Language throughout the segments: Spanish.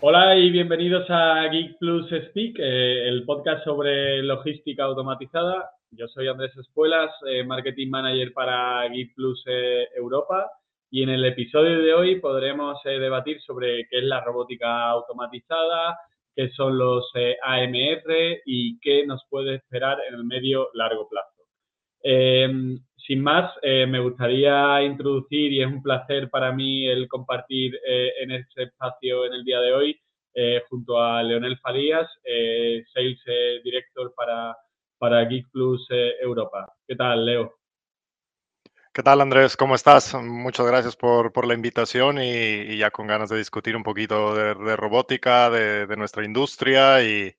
Hola y bienvenidos a Geek Plus Speak, eh, el podcast sobre logística automatizada. Yo soy Andrés Espuelas, eh, Marketing Manager para Geek Plus eh, Europa y en el episodio de hoy podremos debatir sobre qué es la robótica automatizada, qué son los AMR y qué nos puede esperar en el medio largo plazo. Sin más, me gustaría introducir, y es un placer para mí el compartir en este espacio en el día de hoy, junto a Leonel Falías, Sales Director para, para Geek Plus Europa. ¿Qué tal, Leo? ¿Qué tal, Andrés? ¿Cómo estás? Muchas gracias por, la invitación y, ya con ganas de discutir un poquito de, robótica, de, nuestra industria y,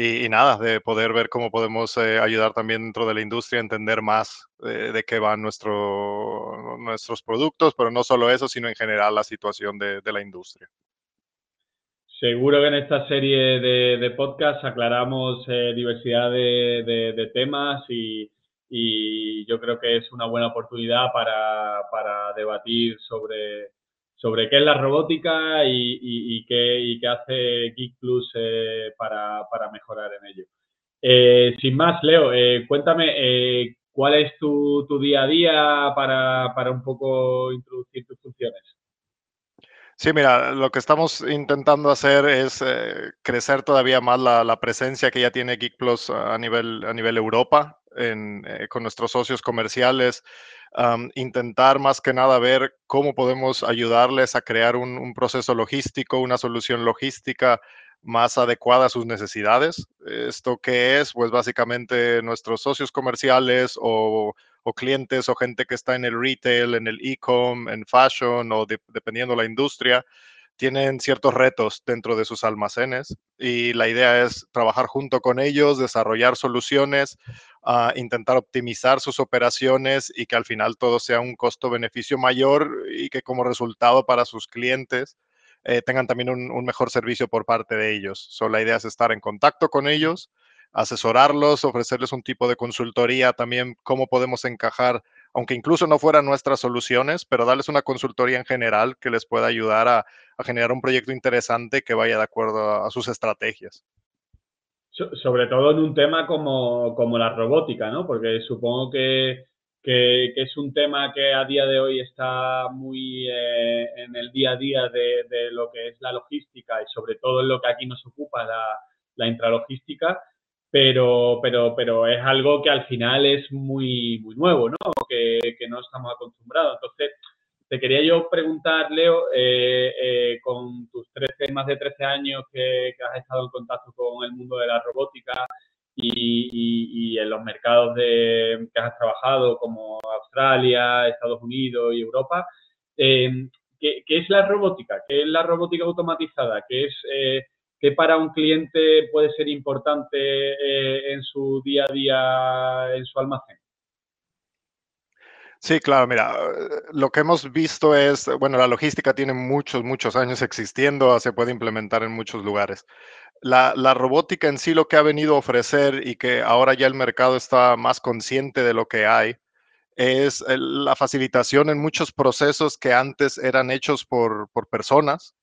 y, nada, de poder ver cómo podemos eh, ayudar también dentro de la industria a entender más de qué van nuestro, nuestros productos, pero no solo eso, sino en general la situación de, la industria. Seguro que en esta serie de, de podcasts aclaramos eh, diversidad de, temas y, y, yo creo que es una buena oportunidad para, para debatir sobre, sobre qué es la robótica y, qué, hace Geek Plus eh, para, mejorar en ello. Eh, sin más, Leo, eh, cuéntame cuál es tu, día a día para, un poco introducir tus funciones. Sí, mira, lo que estamos intentando hacer es crecer todavía más la, presencia que ya tiene Geek Plus a nivel, a nivel Europa, con nuestros socios comerciales intentar más que nada ver cómo podemos ayudarles a crear un, proceso logístico, una solución logística más adecuada a sus necesidades. ¿Esto qué es? Pues básicamente nuestros socios comerciales o, clientes o gente que está en el retail, en el e-com, en fashion o dependiendo la industria, tienen ciertos retos dentro de sus almacenes y la idea es trabajar junto con ellos, desarrollar soluciones, uh, intentar optimizar sus operaciones y que al final todo sea un costo-beneficio mayor y que como resultado para sus clientes eh, tengan también un, mejor servicio por parte de ellos. So, la idea es estar en contacto con ellos, asesorarlos, ofrecerles un tipo de consultoría también, cómo podemos encajar aunque incluso no fueran nuestras soluciones, pero darles una consultoría en general que les pueda ayudar a, generar un proyecto interesante que vaya de acuerdo a, sus estrategias. sobre todo en un tema como, la robótica, ¿no? Porque supongo que, es un tema que a día de hoy está muy eh, en el día a día de, lo que es la logística y sobre todo en lo que aquí nos ocupa la, la intralogística pero, pero, pero es algo que al final es muy, muy nuevo, ¿no? Que, que no estamos acostumbrados. Entonces, te quería yo preguntar, Leo, eh, eh, con tus 13, más de 13 años que, has estado en contacto con el mundo de la robótica y, en los mercados de, que has trabajado, como Australia, Estados Unidos y Europa, eh, ¿qué, ¿qué, es la robótica? ¿Qué es la robótica automatizada? ¿Qué es ¿Qué para un cliente puede ser importante eh, en su día a día, en su almacén? Sí, claro, mira, lo que hemos visto es, bueno, la logística tiene muchos, muchos años existiendo, se puede implementar en muchos lugares. La, la, robótica en sí lo que ha venido a ofrecer y que ahora ya el mercado está más consciente de lo que hay, es la facilitación en muchos procesos que antes eran hechos por personas,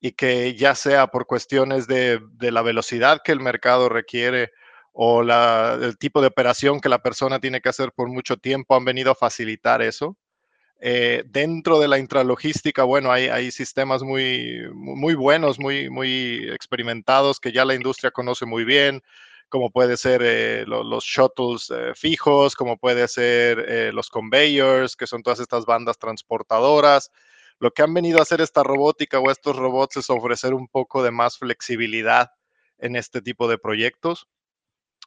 y que ya sea por cuestiones de, la velocidad que el mercado requiere o el tipo de operación que la persona tiene que hacer por mucho tiempo, han venido a facilitar eso. Eh, dentro de la intralogística, bueno, hay, hay sistemas muy, muy buenos, muy, muy experimentados que ya la industria conoce muy bien, como puede ser eh, los shuttles eh, fijos, como puede ser los conveyors, que son todas estas bandas transportadoras, lo que han venido a hacer esta robótica o estos robots es ofrecer un poco de más flexibilidad en este tipo de proyectos.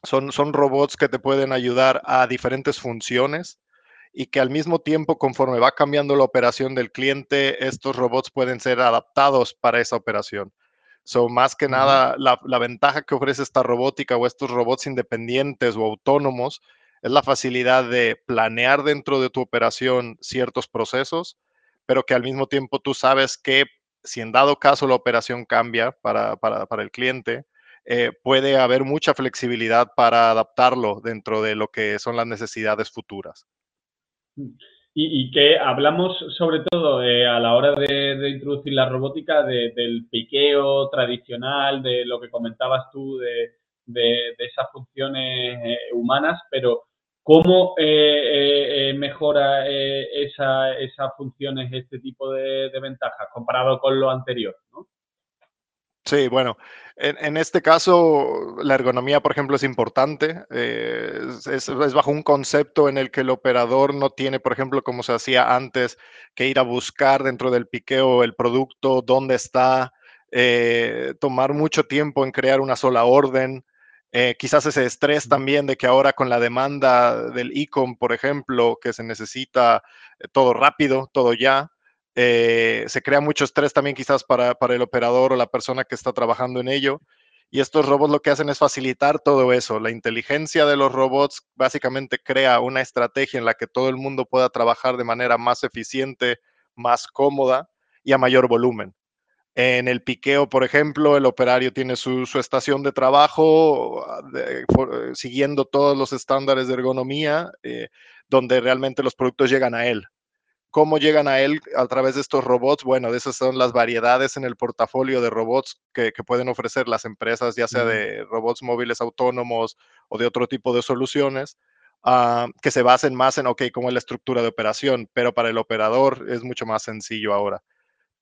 Son, son robots que te pueden ayudar a diferentes funciones y que al mismo tiempo, conforme va cambiando la operación del cliente, estos robots pueden ser adaptados para esa operación. So, más que nada, la, la, ventaja que ofrece esta robótica o estos robots independientes o autónomos es la facilidad de planear dentro de tu operación ciertos procesos pero que al mismo tiempo tú sabes que si en dado caso la operación cambia para, el cliente, eh, puede haber mucha flexibilidad para adaptarlo dentro de lo que son las necesidades futuras. Mm. y, que hablamos sobre todo eh, a la hora de, introducir la robótica del piqueo tradicional, de lo que comentabas tú, de, esas funciones eh, humanas, pero ¿cómo eh, mejora esas funciones este tipo de, ventajas comparado con lo anterior? ¿no? Sí, bueno, en, este caso la ergonomía, por ejemplo, es importante. Eh, es, bajo un concepto en el que el operador no tiene, por ejemplo, como se hacía antes, que ir a buscar dentro del piqueo el producto, dónde está, eh, tomar mucho tiempo en crear una sola orden. Eh, quizás ese estrés también de que ahora con la demanda del e-com, por ejemplo, que se necesita todo rápido, todo ya, eh, se crea mucho estrés también quizás para, el operador o la persona que está trabajando en ello. Y estos robots lo que hacen es facilitar todo eso. La inteligencia de los robots básicamente crea una estrategia en la que todo el mundo pueda trabajar de manera más eficiente, más cómoda y a mayor volumen. En el piqueo, por ejemplo, el operario tiene su, estación de trabajo eh, siguiendo todos los estándares de ergonomía, eh, donde realmente los productos llegan a él cómo llegan a él a través de estos robots. Bueno, esas son las variedades en el portafolio de robots que, pueden ofrecer las empresas, ya sea de robots móviles autónomos o de otro tipo de soluciones, ah, que se basen más en, ok, cómo es la estructura de operación, pero para el operador es mucho más sencillo ahora.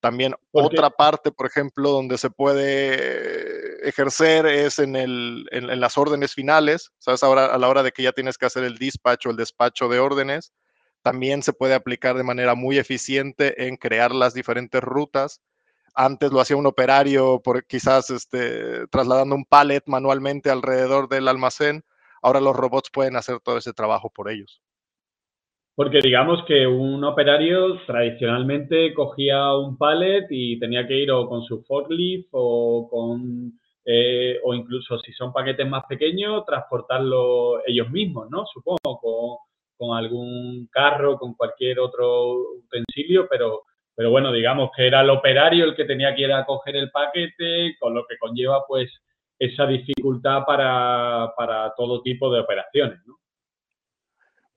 También otra parte, por ejemplo, donde se puede ejercer es en, el, en, las órdenes finales, ¿sabes? Ahora, a la hora de que ya tienes que hacer el despacho, el despacho de órdenes, también se puede aplicar de manera muy eficiente en crear las diferentes rutas. Antes lo hacía un operario, por quizás este, trasladando un pallet manualmente alrededor del almacén. Ahora los robots pueden hacer todo ese trabajo por ellos. Porque digamos que un operario tradicionalmente cogía un pallet y tenía que ir o con su forklift o con eh, o incluso si son paquetes más pequeños, transportarlo ellos mismos, ¿no? Supongo, con, algún carro, con cualquier otro utensilio, pero, pero bueno, digamos que era el operario el que tenía que ir a coger el paquete, con lo que conlleva pues esa dificultad para, todo tipo de operaciones, ¿no?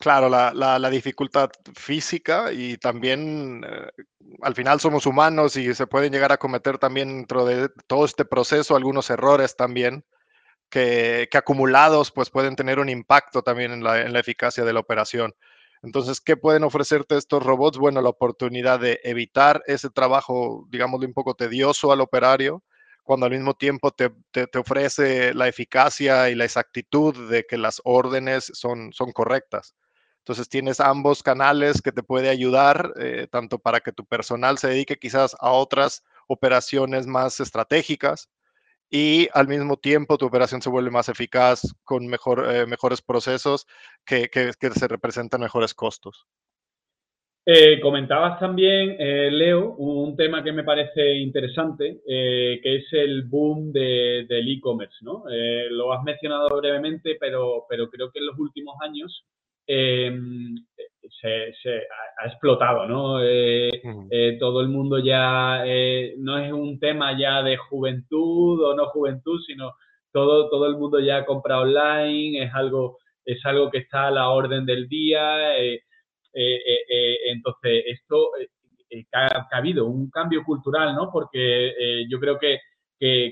Claro, la, dificultad física y también eh, al final somos humanos y se pueden llegar a cometer también dentro de todo este proceso algunos errores también que, acumulados pues pueden tener un impacto también en la, eficacia de la operación. Entonces, ¿qué pueden ofrecerte estos robots? Bueno, la oportunidad de evitar ese trabajo, digamos, un poco tedioso al operario, cuando al mismo tiempo te, ofrece la eficacia y la exactitud de que las órdenes son, son correctas. Entonces tienes ambos canales que te puede ayudar, eh, tanto para que tu personal se dedique quizás a otras operaciones más estratégicas, y al mismo tiempo tu operación se vuelve más eficaz con mejor, eh, mejores procesos que, que, se representan mejores costos. Eh, comentabas también, eh, Leo, un tema que me parece interesante, que es el boom del e-commerce, ¿no? lo has mencionado brevemente, pero, pero creo que en los últimos años em, se, ha, explotado, ¿no? Eh, eh, todo el mundo ya eh, no es un tema ya de juventud o no juventud, sino todo, todo el mundo ya compra online, es algo, es algo que está a la orden del día. entonces, esto ha, habido un cambio cultural, ¿no? Porque yo creo que,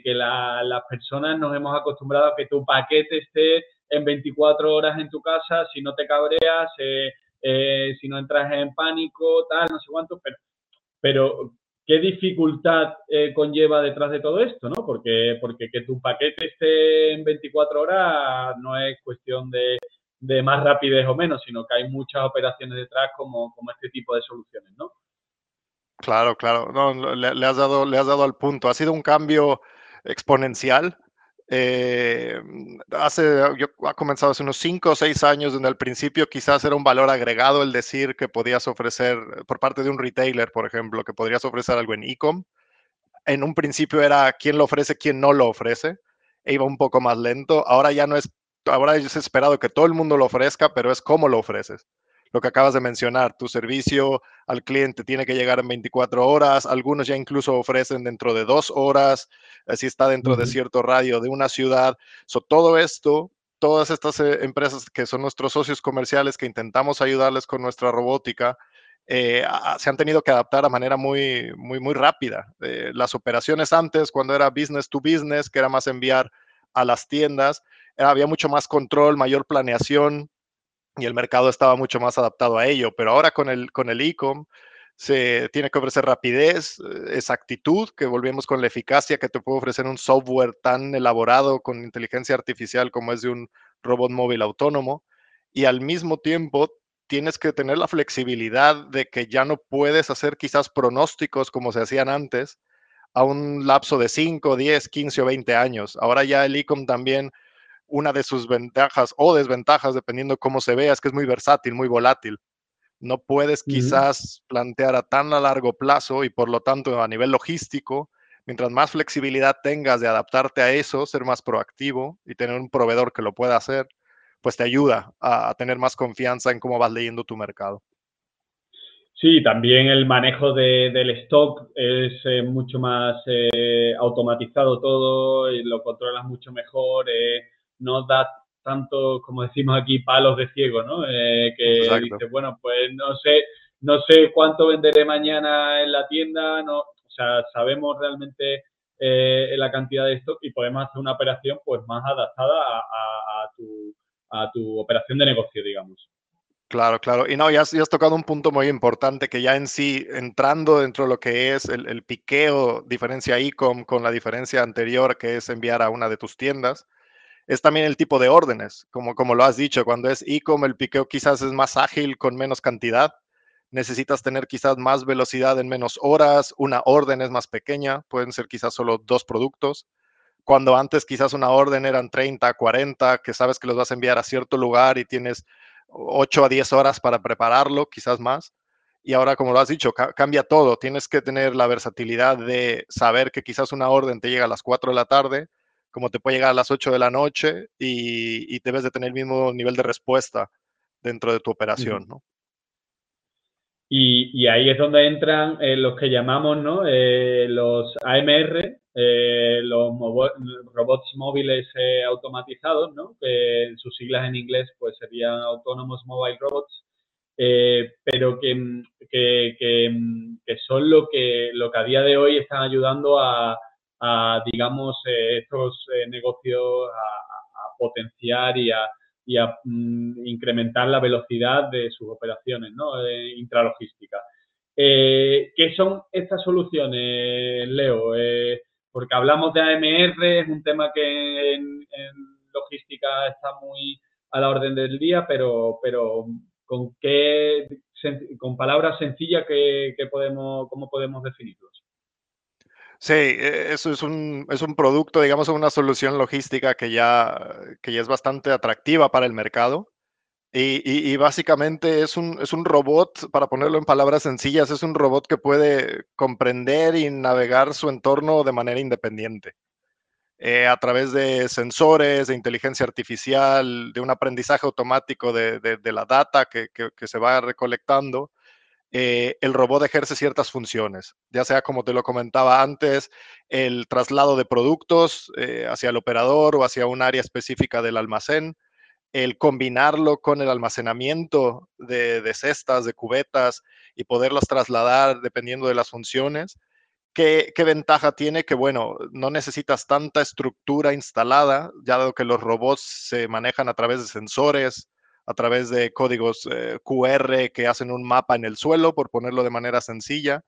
las personas nos hemos acostumbrado a que tu paquete esté en 24 horas en tu casa, si no te cabreas, eh, si no entras en pánico, tal, no sé cuánto, pero, pero ¿qué dificultad eh, conlleva detrás de todo esto? ¿no? Porque, porque que tu paquete esté en 24 horas no es cuestión de, más rapidez o menos, sino que hay muchas operaciones detrás como, como este tipo de soluciones, ¿no? Claro, claro. No, le, has dado, le has dado al punto. Ha sido un cambio exponencial eh, hace, yo, ha comenzado hace unos 5 o 6 años, donde al principio quizás era un valor agregado el decir que podías ofrecer, por parte de un retailer, por ejemplo, que podrías ofrecer algo en e-com. En un principio era quién lo ofrece, quién no lo ofrece, e iba un poco más lento. Ahora ya no es, ahora es esperado que todo el mundo lo ofrezca, pero es cómo lo ofreces lo que acabas de mencionar, tu servicio al cliente tiene que llegar en 24 horas, algunos ya incluso ofrecen dentro de dos horas, si está dentro de cierto radio de una ciudad. So, todo esto, todas estas eh, empresas que son nuestros socios comerciales que intentamos ayudarles con nuestra robótica, eh, se han tenido que adaptar a manera muy, muy, muy rápida. Eh, las operaciones antes, cuando era business to business, que era más enviar a las tiendas, había mucho más control, mayor planeación y el mercado estaba mucho más adaptado a ello. Pero ahora con el con el e-com se tiene que ofrecer rapidez, eh, exactitud, que volvemos con la eficacia que te puede ofrecer un software tan elaborado con inteligencia artificial como es de un robot móvil autónomo. Y al mismo tiempo tienes que tener la flexibilidad de que ya no puedes hacer quizás pronósticos como se hacían antes a un lapso de 5, 10, 15 o 20 años. Ahora ya el e-com también, una de sus ventajas o desventajas, dependiendo cómo se vea, es que es muy versátil, muy volátil. No puedes quizás plantear a tan a largo plazo y por lo tanto a nivel logístico, mientras más flexibilidad tengas de adaptarte a eso, ser más proactivo y tener un proveedor que lo pueda hacer, pues te ayuda a, tener más confianza en cómo vas leyendo tu mercado. Sí, también el manejo del stock es eh, mucho más eh, automatizado todo, y lo controlas mucho mejor, eh, no da tanto, como decimos aquí, palos de ciego, ¿no? que dices, bueno, pues no sé, no sé cuánto venderé mañana en la tienda, no, o sea, sabemos realmente la cantidad de stock y podemos hacer una operación pues más adaptada a tu a tu operación de negocio, digamos. Claro, claro. Y no, ya has, tocado un punto muy importante que ya en sí, entrando dentro de lo que es el, piqueo, diferencia e-com con la diferencia anterior que es enviar a una de tus tiendas, es también el tipo de órdenes. Como, como lo has dicho, cuando es e-com, el piqueo quizás es más ágil con menos cantidad. Necesitas tener quizás más velocidad en menos horas. Una orden es más pequeña, pueden ser quizás solo dos productos cuando antes quizás una orden eran 30, 40, que sabes que los vas a enviar a cierto lugar y tienes 8 a 10 horas para prepararlo, quizás más. Y ahora, como lo has dicho, cambia todo. Tienes que tener la versatilidad de saber que quizás una orden te llega a las 4 de la tarde, como te puede llegar a las 8 de la noche y, debes de tener el mismo nivel de respuesta dentro de tu operación, ¿no? Y, ahí es donde entran eh, los que llamamos ¿no? Eh, los AMR, eh, los robots móviles automatizados, ¿no? que en sus siglas en inglés pues serían Autonomous Mobile Robots, pero que, que, que, son lo que, lo que a día de hoy están ayudando a, digamos, estos negocios a potenciar y a, y a mm, incrementar la velocidad de sus operaciones ¿no? intralogísticas. Eh, ¿Qué son estas soluciones, Leo? Eh, porque hablamos de AMR, es un tema que en, logística está muy a la orden del día, pero, pero ¿con qué, con palabras sencillas que, podemos, cómo podemos definirlos? Sí, e, eso es un, es un producto, digamos, una solución logística que ya, que ya es bastante atractiva para el mercado. Y, básicamente es un, es un robot, para ponerlo en palabras sencillas, es un robot que puede comprender y navegar su entorno de manera independiente. Eh, a través de sensores, de inteligencia artificial, de un aprendizaje automático de, de, la data que, que, se va recolectando, eh, el robot ejerce ciertas funciones, ya sea como te lo comentaba antes, el traslado de productos eh, hacia el operador o hacia un área específica del almacén, el combinarlo con el almacenamiento de, cestas, de cubetas y poderlas trasladar dependiendo de las funciones. ¿Qué, ¿Qué, ventaja tiene? Que, bueno, no necesitas tanta estructura instalada, ya dado que los robots se manejan a través de sensores, a través de códigos eh, QR que hacen un mapa en el suelo, por ponerlo de manera sencilla.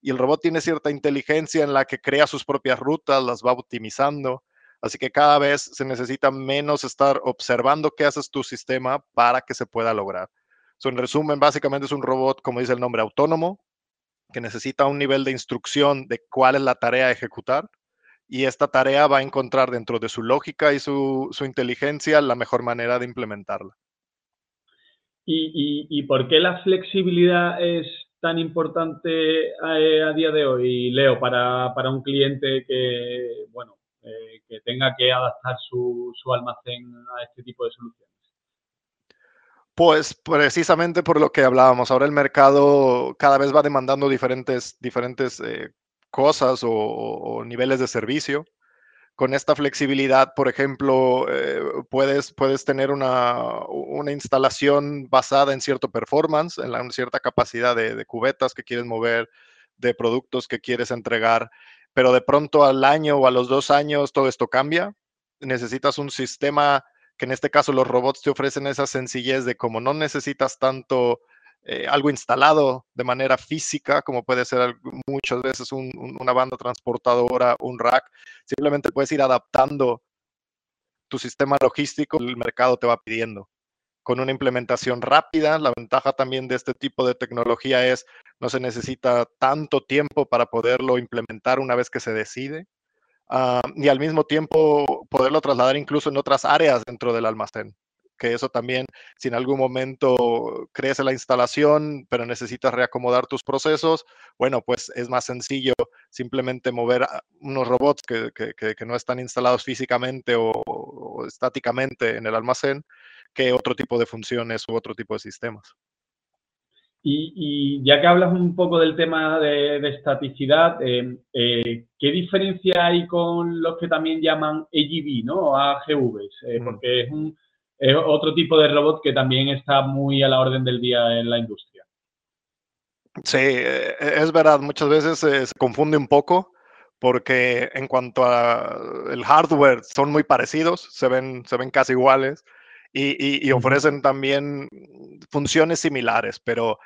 Y el robot tiene cierta inteligencia en la que crea sus propias rutas, las va optimizando. Así que cada vez se necesita menos estar observando qué haces tu sistema para que se pueda lograr. en resumen, básicamente es un robot, como dice el nombre, autónomo, que necesita un nivel de instrucción de cuál es la tarea a ejecutar. Y esta tarea va a encontrar dentro de su lógica y su inteligencia la mejor manera de implementarla. ¿Y, por qué la flexibilidad es tan importante eh, a, día de hoy, Leo, para, un cliente que, bueno, eh, que tenga que adaptar su, almacén a este tipo de soluciones? Pues precisamente por lo que hablábamos, ahora el mercado cada vez va demandando diferentes, diferentes eh, cosas o, niveles de servicio con esta flexibilidad, por ejemplo, eh, puedes, puedes tener una, una, instalación basada en cierto performance, en, la, cierta capacidad de, de, cubetas que quieres mover, de productos que quieres entregar, pero de pronto al año o a los dos años todo esto cambia. Necesitas un sistema que en este caso los robots te ofrecen esa sencillez de como no necesitas tanto eh, algo instalado de manera física, como puede ser muchas veces una banda transportadora, un rack. Simplemente puedes ir adaptando tu sistema logístico, el mercado te va pidiendo. Con una implementación rápida, la ventaja también de este tipo de tecnología es no se necesita tanto tiempo para poderlo implementar una vez que se decide. Uh, y al mismo tiempo poderlo trasladar incluso en otras áreas dentro del almacén que eso también, si en algún momento crece la instalación, pero necesitas reacomodar tus procesos, bueno, pues es más sencillo simplemente mover unos robots que, no están instalados físicamente o, estáticamente en el almacén que otro tipo de funciones u otro tipo de sistemas. Y, ya que hablas un poco del tema de, estaticidad, eh, eh, ¿qué diferencia hay con los que también llaman AGV, ¿no? AGVs? Eh, porque es un, es otro tipo de robot que también está muy a la orden del día en la industria. Sí, eh, es verdad, muchas veces se confunde un poco porque en cuanto al hardware son muy parecidos, se ven, se ven casi iguales y, ofrecen también funciones similares, pero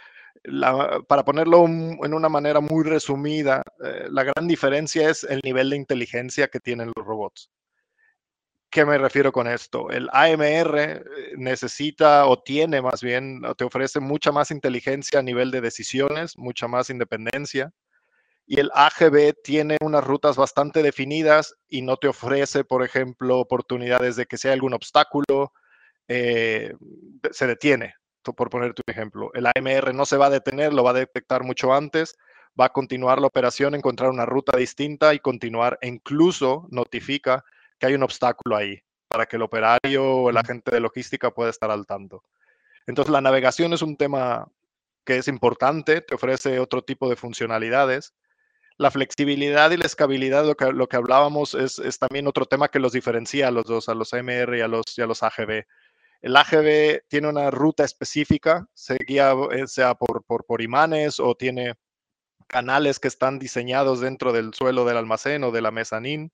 para ponerlo en una manera muy resumida, eh, la gran diferencia es el nivel de inteligencia que tienen los robots. ¿Qué me refiero con esto? El AMR eh, necesita o tiene más bien, te ofrece mucha más inteligencia a nivel de decisiones, mucha más independencia. Y el AGB tiene unas rutas bastante definidas y no te ofrece, por ejemplo, oportunidades de que hay algún obstáculo, eh, se detiene, por ponerte un ejemplo. El AMR no se va a detener, lo va a detectar mucho antes, va a continuar la operación, encontrar una ruta distinta y continuar, e incluso notifica que hay un obstáculo ahí para que el operario o el agente de logística pueda estar al tanto. Entonces, la navegación es un tema que es importante, te ofrece otro tipo de funcionalidades. La flexibilidad y la escalabilidad, lo que, lo que hablábamos, es, también otro tema que los diferencia a los dos, a los AMR y a los, y a los AGB. El AGB tiene una ruta específica, se guía eh, sea por, por, por imanes o tiene canales que están diseñados dentro del suelo del almacén o de la mezanín.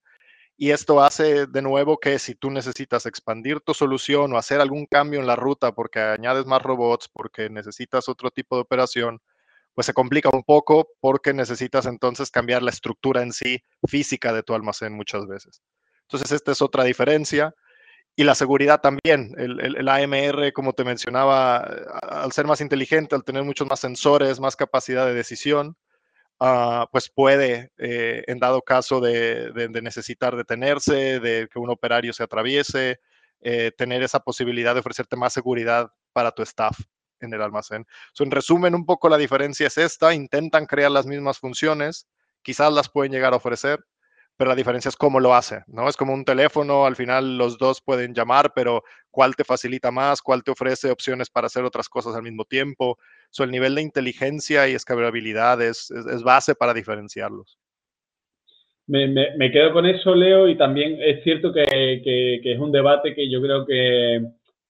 Y esto hace de nuevo que si tú necesitas expandir tu solución o hacer algún cambio en la ruta porque añades más robots, porque necesitas otro tipo de operación, pues se complica un poco porque necesitas entonces cambiar la estructura en sí física de tu almacén muchas veces. Entonces, esta es otra diferencia. Y la seguridad también. El, el, AMR, como te mencionaba, al ser más inteligente, al tener muchos más sensores, más capacidad de decisión, Ah, pues puede, eh, en dado caso de, necesitar detenerse, de que un operario se atraviese, eh, tener esa posibilidad de ofrecerte más seguridad para tu staff en el almacén. en resumen, un poco la diferencia es esta, intentan crear las mismas funciones, quizás las pueden llegar a ofrecer, pero la diferencia es cómo lo hace, ¿no? Es como un teléfono, al final los dos pueden llamar, pero cuál te facilita más, cuál te ofrece opciones para hacer otras cosas al mismo tiempo. So, el nivel de inteligencia y escalabilidad es, base para diferenciarlos. Me, quedo con eso, Leo, y también es cierto que, es un debate que yo creo que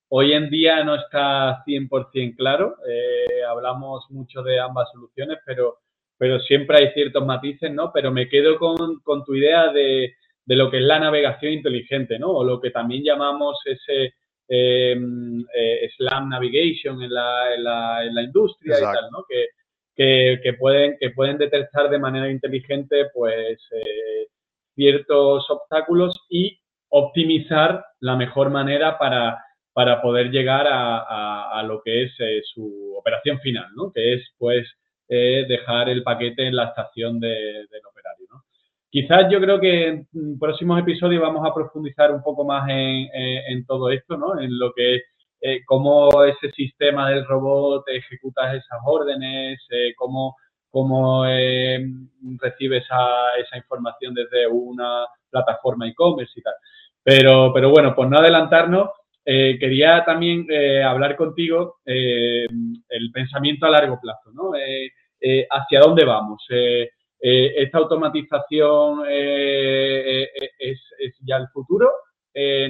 hoy en día no está 100% claro. Eh, hablamos mucho de ambas soluciones, pero pero siempre hay ciertos matices, ¿no? Pero me quedo con, con tu idea de, de, lo que es la navegación inteligente, ¿no? O lo que también llamamos ese em, eh, SLAM Navigation en la, en la, en la industria y tal, ¿no? Que, que, que, pueden, que pueden detectar de manera inteligente, pues, eh, ciertos obstáculos y optimizar la mejor manera para, para poder llegar a, a, a lo que es eh, su operación final, ¿no? Que es, pues, dejar el paquete en la estación del operario. Quizás yo creo que en próximos episodios vamos a profundizar un poco más en, todo esto, ¿no? en lo que es eh, cómo ese sistema del robot ejecuta esas órdenes, eh, cómo, cómo eh, esa, esa, información desde una plataforma e-commerce y tal. Pero, pero bueno, por no adelantarnos, quería también hablar contigo el pensamiento a largo plazo, ¿no? Eh, hacia dónde vamos. Eh, esta automatización es, ya el futuro,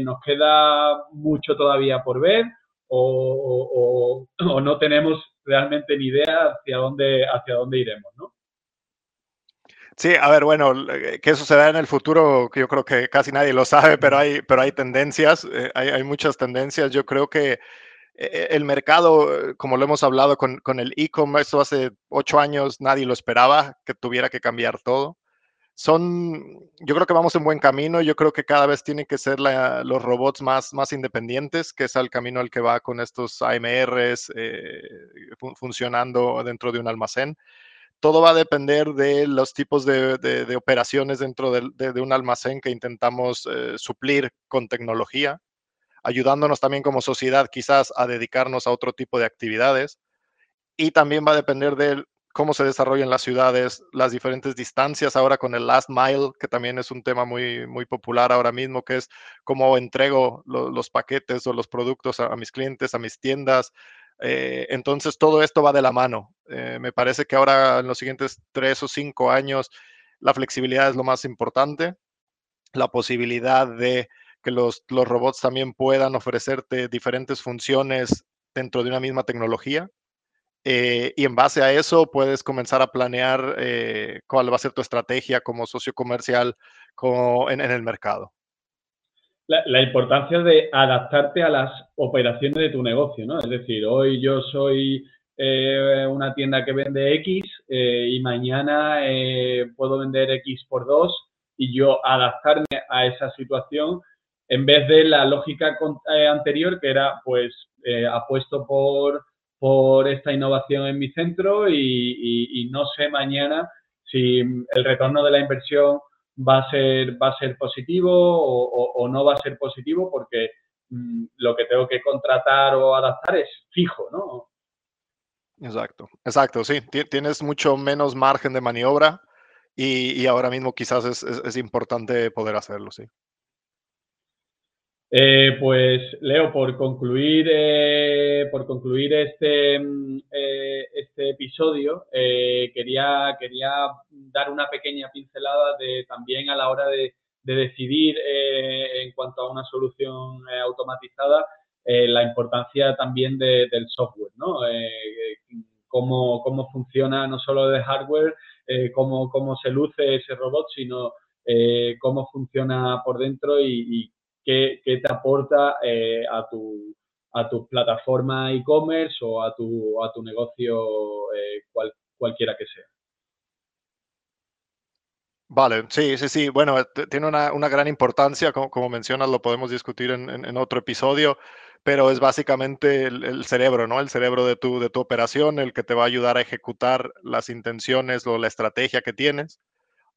nos queda mucho todavía por ver o, no tenemos realmente ni idea hacia dónde, hacia dónde iremos, ¿no? Sí, a ver, bueno, qué sucederá en el futuro, yo creo que casi nadie lo sabe, pero hay, pero hay tendencias, eh, hay, hay, muchas tendencias. Yo creo que eh, el mercado, eh, como lo hemos hablado con, con el e-commerce, hace ocho años nadie lo esperaba, que tuviera que cambiar todo. Son, yo creo que vamos en buen camino, yo creo que cada vez tienen que ser los robots más, más independientes, que es el camino al que va con estos AMRs funcionando dentro de un almacén todo va a depender de los tipos de, operaciones dentro de, un almacén que intentamos eh, suplir con tecnología, ayudándonos también como sociedad quizás a dedicarnos a otro tipo de actividades. Y también va a depender de cómo se desarrollan las ciudades, las diferentes distancias ahora con el last mile, que también es un tema muy, muy popular ahora mismo, que es cómo entrego los paquetes o los productos a mis clientes, a mis tiendas, eh, entonces, todo esto va de la mano. Eh, me parece que ahora en los siguientes tres o cinco años, la flexibilidad es lo más importante. La posibilidad de que los, los robots también puedan ofrecerte diferentes funciones dentro de una misma tecnología. Eh, y en base a eso puedes comenzar a planear cuál va a ser tu estrategia como socio comercial en el mercado la, importancia de adaptarte a las operaciones de tu negocio, ¿no? Es decir, hoy yo soy eh, una tienda que vende X eh, y mañana eh, puedo vender X por 2 y yo adaptarme a esa situación en vez de la lógica anterior que era pues apuesto por, por esta innovación en mi centro y no sé mañana si el retorno de la inversión va a ser, va a ser positivo o, no va a ser positivo porque mm, lo que tengo que contratar o adaptar es fijo, ¿no? Exacto, exacto, sí, tienes mucho menos margen de maniobra y, ahora mismo quizás es importante poder hacerlo, sí. Eh, pues Leo, por concluir, eh, por concluir este, mm, eh, este episodio, quería, quería dar una pequeña pincelada de también a la hora de, decidir en cuanto a una solución automatizada la importancia también del software, ¿no? Cómo, cómo, funciona no solo de hardware, cómo, cómo se luce ese robot, sino cómo funciona por dentro y, qué, te aporta eh, a, tu, a tu plataforma e-commerce o a tu, a tu negocio eh, cualquiera que sea. Vale, sí, sí, sí. Bueno, tiene una, gran importancia, como, mencionas, lo podemos discutir en, otro episodio, pero es básicamente el, cerebro, ¿no? El cerebro de tu, de tu operación, el que te va a ayudar a ejecutar las intenciones o la estrategia que tienes.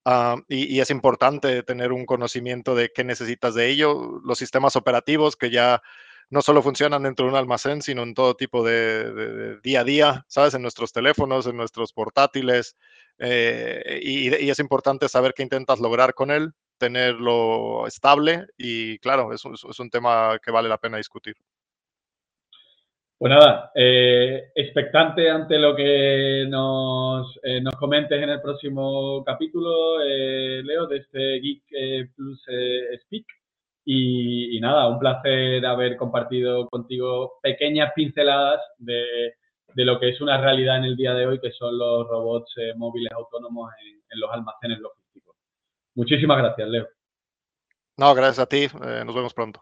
Ah, y, es importante tener un conocimiento de qué necesitas de ello. Los sistemas operativos que ya no solo funcionan dentro de un almacén, sino en todo tipo de, día a día, ¿sabes? En nuestros teléfonos, en nuestros portátiles. Eh, y, es importante saber qué intentas lograr con él, tenerlo estable y claro, es un tema que vale la pena discutir. Pues nada, eh, expectante ante lo que nos, eh, nos, comentes en el próximo capítulo, eh, Leo, de este Geek Plus Speak. Y, nada, un placer haber compartido contigo pequeñas pinceladas de, lo que es una realidad en el día de hoy, que son los robots móviles autónomos en, los almacenes logísticos. Muchísimas gracias, Leo. No, gracias a ti. nos vemos pronto.